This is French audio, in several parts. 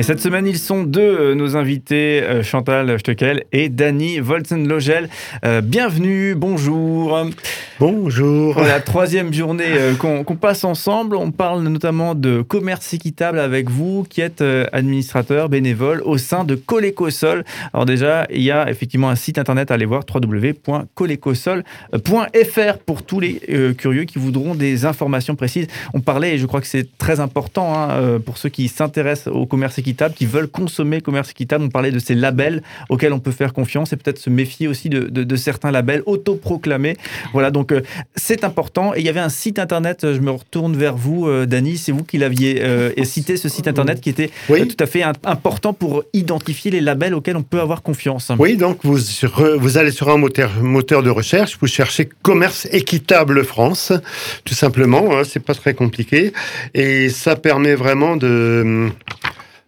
Et cette semaine, ils sont deux, euh, nos invités, euh, Chantal Steckel et Dany Volzenlogel. Euh, bienvenue, bonjour. Bonjour. La troisième journée qu'on passe ensemble. On parle notamment de commerce équitable avec vous, qui êtes administrateur bénévole au sein de Colécosol. Alors déjà, il y a effectivement un site internet à aller voir, www.colécosol.fr pour tous les curieux qui voudront des informations précises. On parlait, et je crois que c'est très important hein, pour ceux qui s'intéressent au commerce équitable, qui veulent consommer commerce équitable. On parlait de ces labels auxquels on peut faire confiance et peut-être se méfier aussi de, certains labels autoproclamés. Voilà, donc euh, c'est important. Et il y avait un site internet, je me retourne vers vous, euh, Dany, c'est vous qui l'aviez euh, cité, ce site internet qui était tout à fait important pour identifier les labels auxquels on peut avoir confiance. Oui, donc vous, vous allez sur un moteur, moteur de recherche, vous cherchez commerce équitable France, tout simplement, hein, c'est pas très compliqué. Et ça permet vraiment de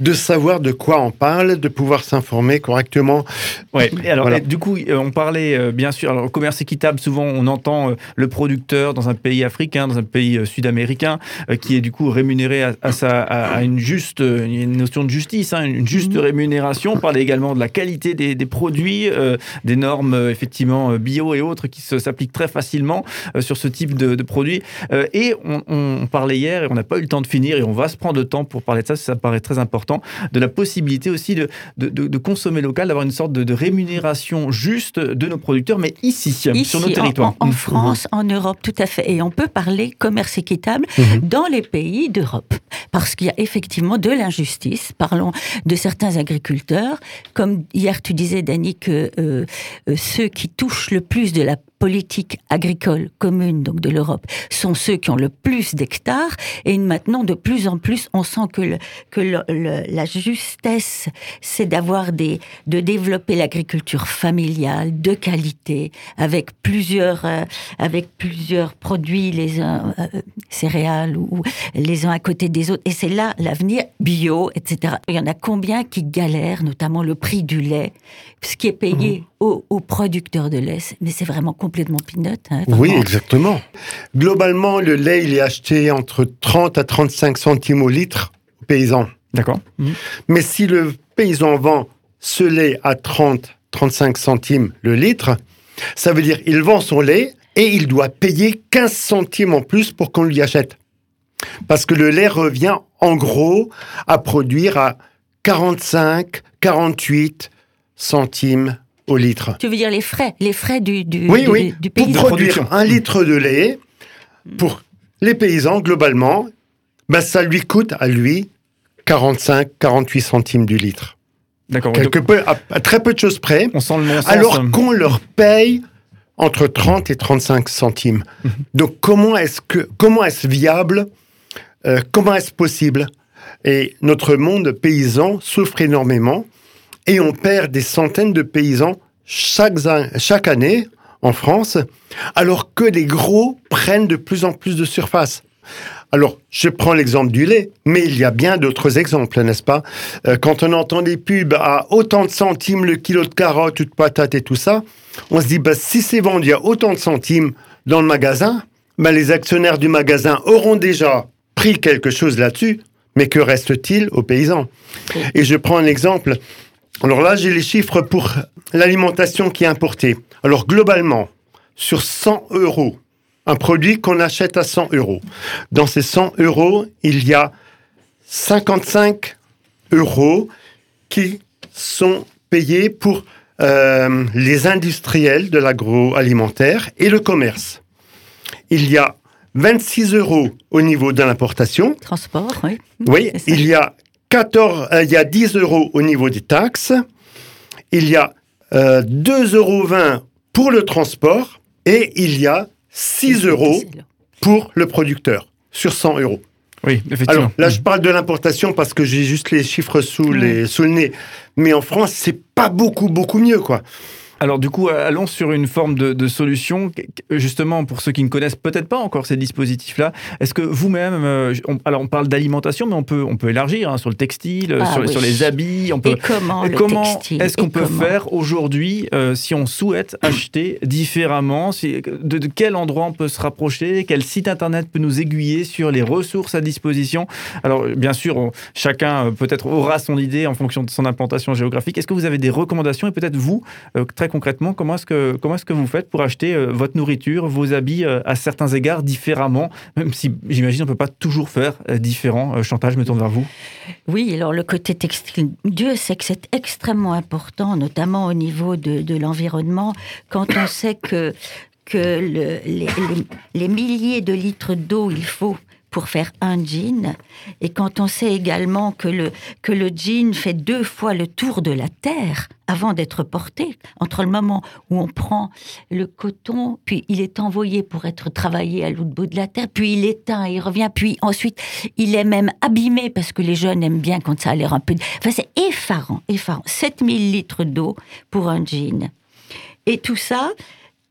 de savoir de quoi on parle, de pouvoir s'informer correctement. Oui, alors du coup, euh, on parlait euh, bien sûr, alors commerce équitable, souvent on entend euh, le producteur dans un pays africain, dans un pays sud-américain, qui est du coup rémunéré à, sa, à, une juste, une notion de justice, hein, une juste mhm. rémunération. On parlait également de la qualité des, produits, des normes effectivement bio et autres qui s'appliquent très facilement sur ce type de, produits. et on, on, parlait hier, et on n'a pas eu le temps de finir, et on va se prendre le temps pour parler de ça, ça paraît très important de la possibilité aussi de, de, consommer local, d'avoir une sorte de, rémunération juste de nos producteurs, mais ici, sur nos territoires. En, France, en Europe, tout à fait. Et on peut parler commerce équitable mhm. dans les pays d'Europe. Parce qu'il y a effectivement de l'injustice. Parlons de certains agriculteurs. Comme hier, tu disais, Dani, que euh, euh, ceux qui touchent le plus de la politique agricole commune donc de l'Europe sont ceux qui ont le plus d'hectares. Et maintenant de plus en plus on sent que le, que la justesse c'est d'avoir des de développer l'agriculture familiale de qualité avec plusieurs euh, avec plusieurs produits les uns euh, céréales ou, les uns à côté des autres. Et c'est là l'avenir bio etc il y en a combien qui galèrent notamment le prix du lait ce qui est payé mmh. aux, aux producteurs de lait mais c'est vraiment complètement pinote. Hein, oui, exactement. Globalement, le lait, il est acheté entre 30 à 35 centimes au litre aux paysans. D'accord. Mmh. Mais si le paysan vend ce lait à 30, 35 centimes le litre, ça veut dire qu'il vend son lait et il doit payer 15 centimes en plus pour qu'on lui achète. Parce que le lait revient en gros à produire à 45, 48 centimes au litre. Tu veux dire les frais, les frais du, du, oui, oui. Pour produire un litre de lait, pour les paysans, globalement, ben, ça lui coûte à lui 45, 48 centimes du litre. D'accord. Quelque peu, à, très peu de choses près. On sent le Alors qu'on leur paye entre 30 et 35 centimes. Mhm. Donc comment est-ce que comment est-ce viable euh, Comment est-ce possible? Et notre monde paysan souffre énormément et on perd des centaines de paysans chaque, chaque année en France, alors que les gros prennent de plus en plus de surface. Alors, je prends l'exemple du lait, mais il y a bien d'autres exemples, n'est-ce pas? Euh, Quand on entend des pubs à autant de centimes le kilo de carottes ou de patates et tout ça, on se dit, bah, si c'est vendu à autant de centimes dans le magasin, bah, les actionnaires du magasin auront déjà pris quelque chose là-dessus, mais que reste-t-il aux paysans? Et je prends un exemple alors là, j'ai les chiffres pour l'alimentation qui est importée. Alors globalement, sur 100 euros, un produit qu'on achète à 100 euros. Dans ces 100 euros, il y a 55 euros qui sont payés pour euh, les industriels de l'agroalimentaire et le commerce. Il y a 26 euros au niveau de l'importation. Transport, oui. Oui, il y a 14, euh, il y a 10 euros au niveau des taxes, il y a euh, 2,20 euros pour le transport et il y a 6 euros pour le producteur sur 100 euros. Oui, effectivement. Alors là, je parle de l'importation parce que j'ai juste les chiffres sous, les, sous le nez. Mais en France, c'est pas beaucoup, beaucoup mieux, quoi. Alors du coup, allons sur une forme de, solution, justement pour ceux qui ne connaissent peut-être pas encore ces dispositifs-là. Est-ce que vous-même, euh, alors on parle d'alimentation, mais on peut, on peut élargir hein, sur le textile, ah sur, les habits. On peut, et comment, est-ce qu'on peut faire aujourd'hui euh, si on souhaite acheter différemment de, quel endroit on peut se rapprocher Quel site internet peut nous aiguiller sur les ressources à disposition? Alors bien sûr, chacun euh, peut-être aura son idée en fonction de son implantation géographique. Est-ce que vous avez des recommandations? Et peut-être vous, très concrètement, comment est-ce que, comment est-ce que vous faites pour acheter euh, votre nourriture, vos habits euh, à certains égards différemment, même si j'imagine on ne peut pas toujours faire euh, différent. Chantal, je me tourne vers vous. Oui, alors le côté textile, Dieu sait que c'est extrêmement important, notamment au niveau de, l'environnement, quand on sait que que le, les, les, milliers de litres d'eau il faut pour faire un jean. Et quand on sait également que le, que le jean fait deux fois le tour de la Terre avant d'être porté, entre le moment où on prend le coton, puis il est envoyé pour être travaillé à l'autre bout de la Terre, puis il éteint, il revient, puis ensuite il est même abîmé parce que les jeunes aiment bien quand ça a l'air un peu... Enfin, c'est effarant, effarant. 7000 litres d'eau pour un jean. Et tout ça,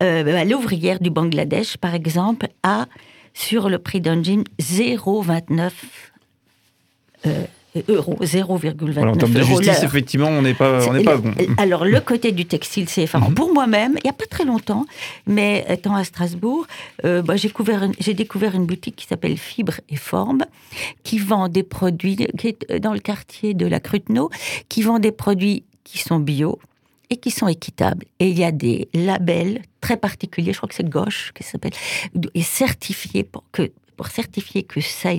euh, l'ouvrière du Bangladesh, par exemple, a sur le prix d'un jean 0,29 euh, euros, 0,29 En termes de justice, effectivement, on n'est pas, on pas bon. Alors, le côté du textile, c'est effarant. Mhm. Pour moi-même, il n'y a pas très longtemps, mais étant à Strasbourg, euh, bah, j'ai découvert, une boutique qui s'appelle Fibre et Forme, qui vend des produits, qui est dans le quartier de la Cruteno, qui vend des produits qui sont bio, et qui sont équitables. Et il y a des labels très particuliers, je crois que c'est Gauche qui s'appelle, et certifié pour que pour certifier que ça,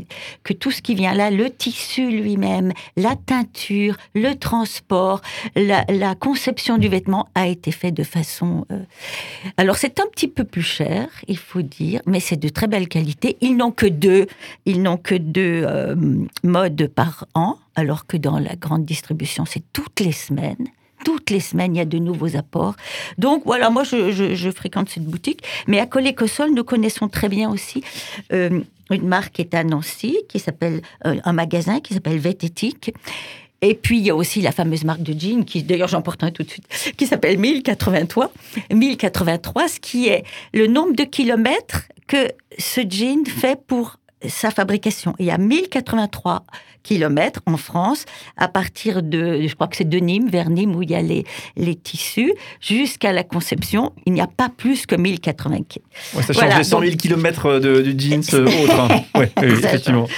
que tout ce qui vient là, le tissu lui-même, la teinture, le transport, la, conception du vêtement a été fait de façon. Euh, alors c'est un petit peu plus cher, il faut dire, mais c'est de très belle qualité. Ils n'ont que deux, ils n'ont que deux euh, modes par an, alors que dans la grande distribution c'est toutes les semaines toutes les semaines, il y a de nouveaux apports. Donc voilà, moi je, fréquente cette boutique. Mais à Collet-Cossol, nous connaissons très bien aussi euh, une marque qui est à Nancy, qui s'appelle euh, un magasin qui s'appelle Vététique. Et puis, il y a aussi la fameuse marque de jeans, qui, d'ailleurs, j'en porte un tout de suite, qui s'appelle 1083. 1083, ce qui est le nombre de kilomètres que ce jean fait pour sa fabrication. Il y a 1083 kilomètres en France, à partir de, je crois que c'est de Nîmes, vers Nîmes, où il y a les, les tissus, jusqu'à la conception, il n'y a pas plus que 1080 ouais, Ça change les 100 000 kilomètres de, jeans euh, autres. Hein. Ouais, effectivement.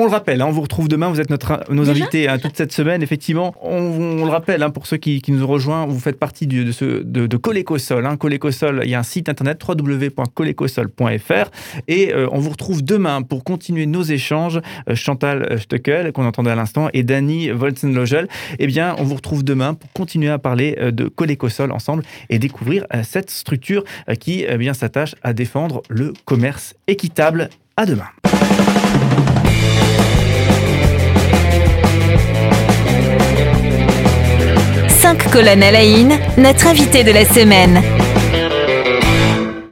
On le rappelle, hein, on vous retrouve demain, vous êtes notre, nos invités hein, toute cette semaine. Effectivement, on, le rappelle, hein, pour ceux qui, nous ont rejoints, vous faites partie de, ce, de, de Colécosol. Hein. Colécosol, il y a un site internet www.colécosol.fr et euh, on vous retrouve demain pour continuer nos échanges. Euh, Chantal Stöckel, qu'on entendait à l'instant, et Dany Volzenlogel. Eh bien, on vous retrouve demain pour continuer à parler euh, de Colécosol ensemble et découvrir cette structure qui eh bien s'attache à défendre le commerce équitable. À demain. Colonnes à la notre invité de la semaine.